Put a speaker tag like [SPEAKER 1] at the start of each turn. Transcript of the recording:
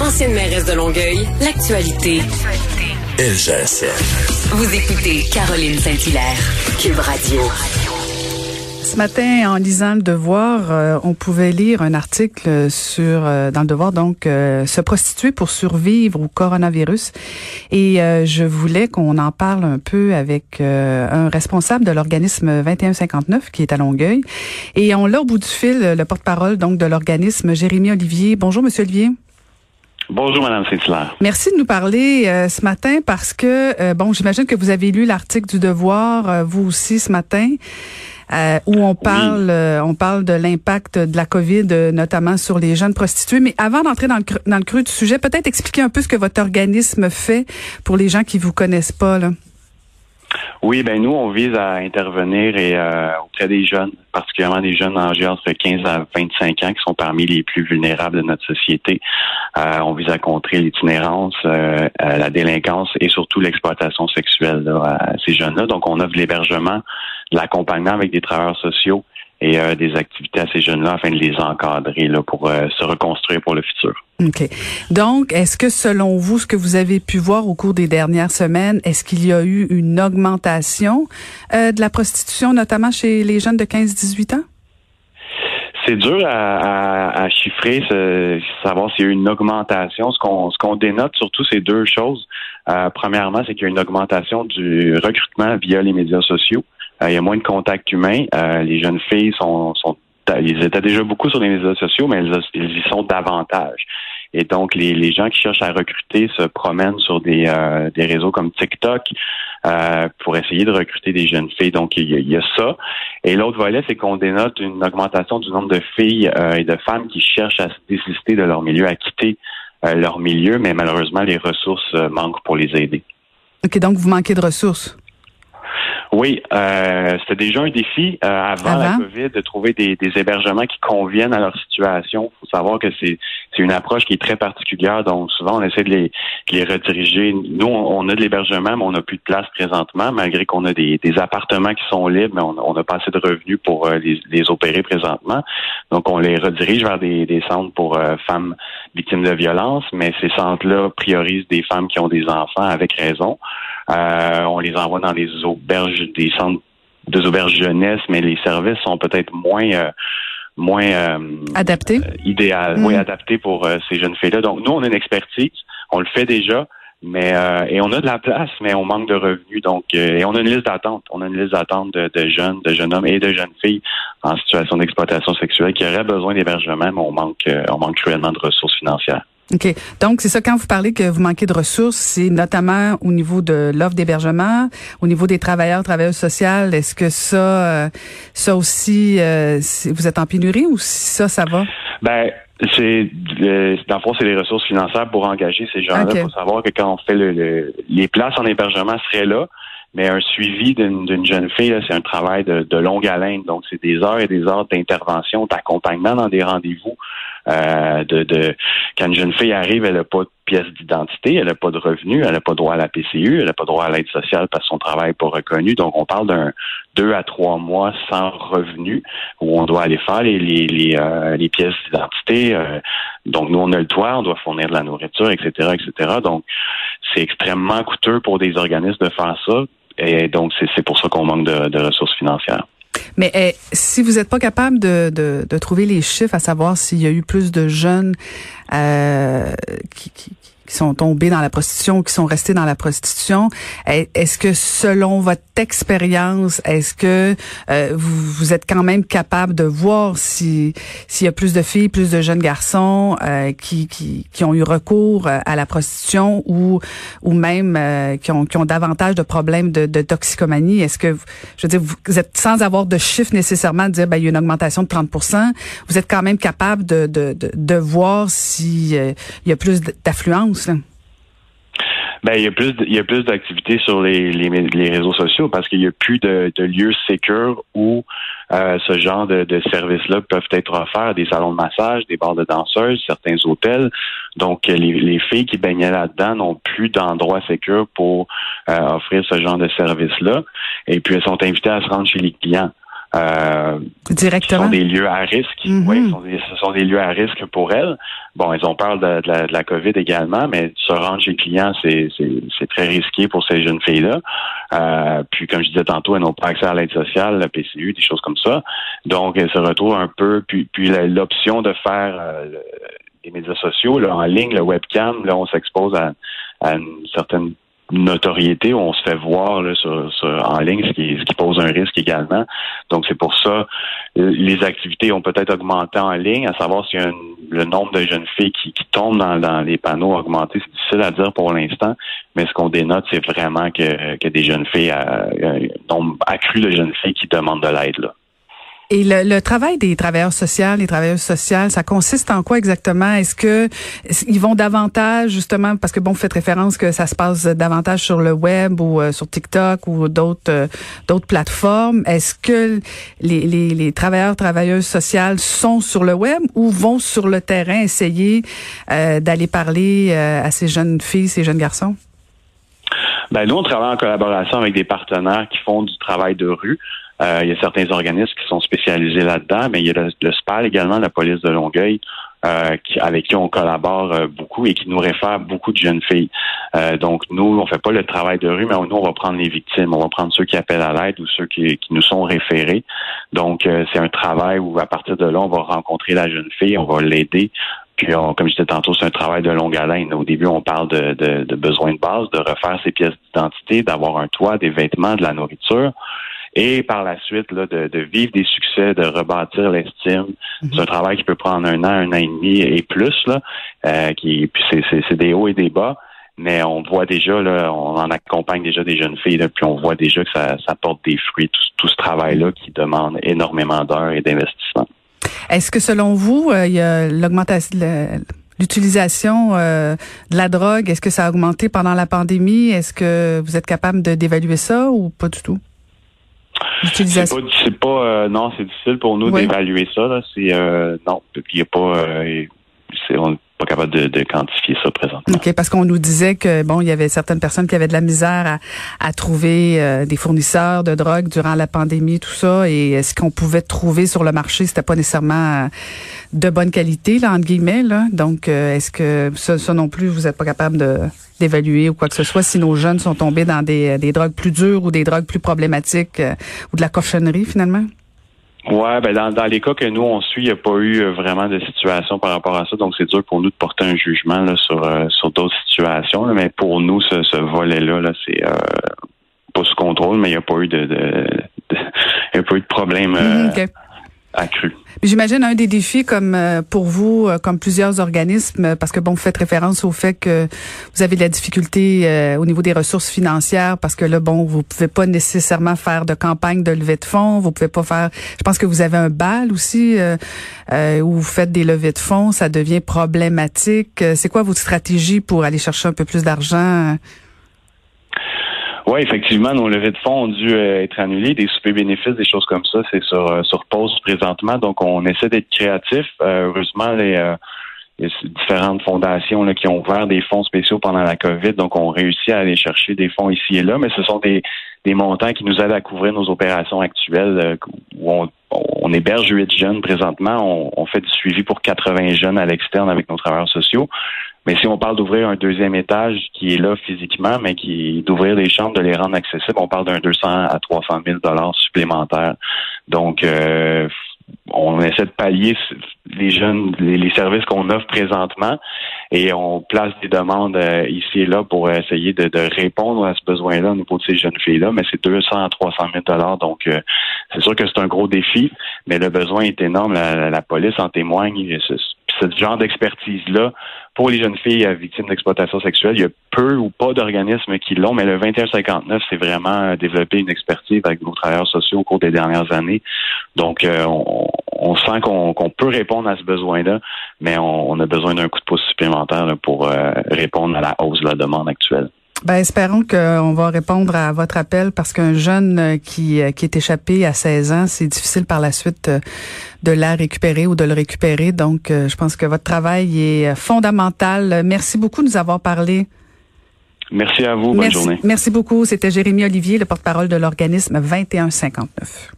[SPEAKER 1] Ancienne mairesse de Longueuil, l'actualité.
[SPEAKER 2] LGSN.
[SPEAKER 1] Vous écoutez Caroline Saint-Hilaire, Cube Radio.
[SPEAKER 3] Ce matin, en lisant le Devoir, euh, on pouvait lire un article sur euh, dans le Devoir, donc euh, se prostituer pour survivre au coronavirus. Et je voulais qu'on en parle un peu avec un responsable de l'organisme 2159 qui est à Longueuil. Et on l'a au bout du fil, le porte-parole donc de l'organisme, Jérémy Olivier. Bonjour, Monsieur Olivier.
[SPEAKER 4] Bonjour, Madame Saint-Hilaire.
[SPEAKER 3] Merci de nous parler ce matin parce que, bon, j'imagine que vous avez lu l'article du Devoir, vous aussi, ce matin. Euh, où on parle, euh, on parle de l'impact de la COVID, euh, notamment sur les jeunes prostituées. Mais avant d'entrer dans le, creux, dans le creux du sujet, peut-être expliquer un peu ce que votre organisme fait pour les gens qui vous connaissent pas. Là.
[SPEAKER 4] Oui, ben nous, on vise à intervenir et auprès des jeunes, particulièrement des jeunes âgés entre 15 à 25 ans, qui sont parmi les plus vulnérables de notre société. on vise à contrer l'itinérance, la délinquance et surtout l'exploitation sexuelle à ces jeunes-là. Donc, on offre l'hébergement l'accompagnement avec des travailleurs sociaux et euh, des activités à ces jeunes-là afin de les encadrer là, pour euh, se reconstruire pour le futur.
[SPEAKER 3] OK. Donc, est-ce que selon vous, ce que vous avez pu voir au cours des dernières semaines, est-ce qu'il y a eu une augmentation euh, de la prostitution, notamment chez les jeunes de 15-18 ans?
[SPEAKER 4] C'est dur à, à, chiffrer, savoir s'il y a eu une augmentation. Ce qu'on ce qu'on dénote surtout, c'est deux choses. premièrement, c'est qu'il y a une augmentation du recrutement via les médias sociaux. Euh, il y a moins de contacts humains. Euh, les jeunes filles sont, sont ils étaient déjà beaucoup sur les médias sociaux, mais elles, y sont davantage. Et donc, les, gens qui cherchent à recruter se promènent sur des, euh, des réseaux comme TikTok euh, pour essayer de recruter des jeunes filles. Donc, il y a, ça. Et l'autre volet, c'est qu'on dénote une augmentation du nombre de filles et de femmes qui cherchent à se désister de leur milieu, à quitter leur milieu, mais malheureusement, les ressources manquent pour les aider.
[SPEAKER 3] OK, donc vous manquez de ressources.
[SPEAKER 4] Oui, euh, c'était déjà un défi euh, avant, la COVID de trouver des, hébergements qui conviennent à leur situation. Il faut savoir que c'est une approche qui est très particulière, donc souvent on essaie de les, les rediriger. Nous, on, a de l'hébergement, mais on n'a plus de place présentement, malgré qu'on a des, appartements qui sont libres, mais on n'a pas assez de revenus pour euh, les, opérer présentement. Donc on les redirige vers des, des centres pour euh, femmes victimes de violence, mais ces centres-là priorisent des femmes qui ont des enfants avec raison. Euh, on les envoie dans des auberges, des centres des auberges jeunesse, mais les services sont peut-être moins euh, moins euh,
[SPEAKER 3] adaptés,
[SPEAKER 4] idéal, moins mm. adaptés pour ces jeunes filles-là. Donc nous, on a une expertise, on le fait déjà, mais et on a de la place, mais on manque de revenus. Donc et on a une liste d'attente. On a une liste d'attente de, de, jeunes, de jeunes hommes et de jeunes filles en situation d'exploitation sexuelle qui auraient besoin d'hébergement, mais on manque on manque cruellement de ressources financières.
[SPEAKER 3] OK. Donc, c'est ça, quand vous parlez que vous manquez de ressources, c'est notamment au niveau de l'offre d'hébergement, au niveau des travailleurs, travailleuses sociales. Est-ce que ça, euh, ça aussi, euh, vous êtes en pénurie ou ça, ça va?
[SPEAKER 4] Ben, c'est euh, dans le fond, c'est les ressources financières pour engager ces gens-là. Il faut savoir que quand on fait le, les places en hébergement seraient là, mais un suivi d'une jeune fille, c'est un travail de, de, longue haleine. Donc, c'est des heures et des heures d'intervention, d'accompagnement dans des rendez-vous. Euh, de, de, quand une jeune fille arrive, elle n'a pas de pièce d'identité, elle n'a pas de revenus, elle n'a pas droit à la PCU, elle n'a pas droit à l'aide sociale parce que son travail n'est pas reconnu. Donc, on parle d'un deux à trois mois sans revenus où on doit aller faire les, les, les, euh, les pièces d'identité. Euh. donc, nous, on a le toit, on doit fournir de la nourriture, etc., etc. Donc, c'est extrêmement coûteux pour des organismes de faire ça. Et donc, c'est pour ça qu'on manque de, ressources financières.
[SPEAKER 3] Mais eh, si vous n'êtes pas capable de, de, trouver les chiffres, à savoir s'il y a eu plus de jeunes euh, qui, qui sont tombés dans la prostitution, qui sont restés dans la prostitution. Est-ce que selon votre expérience, est-ce que euh, vous, vous, êtes quand même capable de voir si s'il y a plus de filles, plus de jeunes garçons euh, qui, qui, qui, ont eu recours euh, à la prostitution ou ou même qui, ont, qui ont davantage de problèmes de, de toxicomanie? Est-ce que je veux dire vous êtes sans avoir de chiffres nécessairement de dire ben il y a une augmentation de 30 vous êtes quand même capable de de, de, de voir s'il il y a plus d'affluence
[SPEAKER 4] ben, il y a plus, il y a plus d'activités sur les, les, réseaux sociaux parce qu'il y a plus de, lieux sécurs où euh, ce genre de, services-là peuvent être offerts, des salons de massage, des bars de danseuses, certains hôtels. Donc, les, filles qui baignaient là-dedans n'ont plus d'endroits sécurs pour euh, offrir ce genre de services-là. Et puis, elles sont invitées à se rendre chez les clients. Euh,
[SPEAKER 3] directement?
[SPEAKER 4] sont des lieux à risque.
[SPEAKER 3] Mhm.
[SPEAKER 4] Oui, ce sont des lieux à risque pour elles. Bon, ils ont peur de, la, de la COVID également, mais se rendre chez les clients, c'est très risqué pour ces jeunes filles-là. Euh, puis, comme je disais tantôt, elles n'ont pas accès à l'aide sociale, la PCU, des choses comme ça. Donc, elles se retrouvent un peu. Puis, puis l'option de faire euh, les médias sociaux là, en ligne, le webcam, là, on s'expose à, à une certaine notoriété, on se fait voir là, sur, en ligne, ce qui, ce pose un risque également. Donc c'est pour ça les activités ont peut-être augmenté en ligne, à savoir si le nombre de jeunes filles qui, tombent dans, les panneaux a augmenté, c'est difficile à dire pour l'instant, mais ce qu'on dénote, c'est vraiment que, des jeunes filles, euh, un nombre accru de jeunes filles qui demandent de l'aide.
[SPEAKER 3] Et le, travail des travailleurs sociaux, les travailleurs sociales, ça consiste en quoi exactement? Est-ce que ils vont davantage justement parce que bon, vous faites référence que ça se passe davantage sur le web ou euh, sur TikTok ou d'autres euh, d'autres plateformes. Est-ce que les, les, les, travailleurs travailleuses sociales sont sur le web ou vont sur le terrain essayer euh, d'aller parler à ces jeunes filles, ces jeunes garçons?
[SPEAKER 4] Ben, nous, on travaille en collaboration avec des partenaires qui font du travail de rue. Euh, il y a certains organismes qui sont spécialisés là-dedans, mais il y a le, SPAL également, la police de Longueuil, euh, qui, avec qui on collabore euh, beaucoup et qui nous réfère beaucoup de jeunes filles. donc nous, on fait pas le travail de rue, mais nous, on va prendre les victimes, on va prendre ceux qui appellent à l'aide ou ceux qui, qui nous sont référés. Donc c'est un travail où à partir de là, on va rencontrer la jeune fille, on va l'aider. Puis, comme je disais tantôt, c'est un travail de longue haleine. Au début, on parle de, de, de besoins de base, de refaire ses pièces d'identité, d'avoir un toit, des vêtements, de la nourriture et par la suite là, de, de vivre des succès, de rebâtir l'estime. Mhm. C'est un travail qui peut prendre un an, un an et demi et plus. Là, euh, qui, puis c'est, des hauts et des bas. Mais on voit déjà, là, on en accompagne déjà des jeunes filles, là, puis on voit déjà que ça, ça porte des fruits, tout, tout ce travail-là qui demande énormément d'heures et d'investissement.
[SPEAKER 3] Est-ce que selon vous, euh, il y a l'augmentation l'utilisation euh, de la drogue, est-ce que ça a augmenté pendant la pandémie? Est-ce que vous êtes capable d'évaluer ça ou pas du tout?
[SPEAKER 4] C'est pas, euh, non, c'est difficile pour nous d'évaluer ça. C'est euh, non, il y a pas, euh, on n'est pas capable de, quantifier ça présentement.
[SPEAKER 3] Ok, parce qu'on nous disait que bon, il y avait certaines personnes qui avaient de la misère à, trouver des fournisseurs de drogue durant la pandémie, tout ça, et ce qu'on pouvait trouver sur le marché, c'était pas nécessairement de bonne qualité, là, entre guillemets. Là. Donc, est-ce que ça, ça non plus, vous n'êtes pas capable de d'évaluer ou quoi que ce soit si nos jeunes sont tombés dans des, des drogues plus dures ou des drogues plus problématiques euh, ou de la cochonnerie finalement?
[SPEAKER 4] Ouais, ben dans, dans les cas que nous on suit, il n'y a pas eu euh, vraiment de situation par rapport à ça, donc c'est dur pour nous de porter un jugement là, sur euh, sur d'autres situations. mais pour nous, ce, ce volet-là, là, c'est pas sous contrôle, mais il n'y a pas eu de, de, de, pas eu de problème. Mm-hmm, accru.
[SPEAKER 3] J'imagine un des défis comme euh, pour vous, euh, comme plusieurs organismes, parce que bon, vous faites référence au fait que vous avez de la difficulté euh, au niveau des ressources financières, parce que là, bon, vous pouvez pas nécessairement faire de campagne de levée de fonds, vous pouvez pas faire. Je pense que vous avez un bal aussi où vous faites des levées de fonds, ça devient problématique. C'est quoi votre stratégie pour aller chercher un peu plus d'argent?
[SPEAKER 4] Oui, effectivement, nos levées de fonds ont dû euh, être annulées. Des soupers bénéfices, des choses comme ça, c'est sur, euh, sur pause présentement. Donc, on essaie d'être créatif. Euh, heureusement, les, différentes fondations là, qui ont ouvert des fonds spéciaux pendant la COVID, donc on réussit à aller chercher des fonds ici et là, mais ce sont des, des montants qui nous aident à couvrir nos opérations actuelles où on, on héberge huit jeunes présentement. On, on, fait du suivi pour 80 jeunes à l'externe avec nos travailleurs sociaux. Mais si on parle d'ouvrir un deuxième étage qui est là physiquement, mais qui d'ouvrir des chambres, de les rendre accessibles, on parle d'un 200 à 300 000 dollars supplémentaires. Donc, euh, on essaie de pallier les jeunes, les, services qu'on offre présentement et on place des demandes euh, ici et là pour essayer de, répondre à ce besoin-là au niveau de ces jeunes filles-là. Mais c'est 200 à 300 000 dollars, donc euh, c'est sûr que c'est un gros défi, mais le besoin est énorme. La, la police en témoigne. Ce genre d'expertise-là pour les jeunes filles victimes d'exploitation sexuelle, il y a peu ou pas d'organismes qui l'ont, mais le 2159, c'est vraiment développer une expertise avec nos travailleurs sociaux au cours des dernières années. Donc, euh, on, sent qu'on peut répondre à ce besoin-là, mais on, a besoin d'un coup de pouce supplémentaire pour euh, répondre à la hausse de la demande actuelle.
[SPEAKER 3] Ben, espérons qu'on va répondre à votre appel parce qu'un jeune euh, qui, euh, qui est échappé à 16 ans, c'est difficile par la suite euh, de la récupérer ou de le récupérer. Donc, je pense que votre travail est fondamental. Merci beaucoup de nous avoir parlé.
[SPEAKER 4] Merci à vous. Bonne journée.
[SPEAKER 3] Merci beaucoup. C'était Jérémy Olivier, le porte-parole de l'organisme 2159.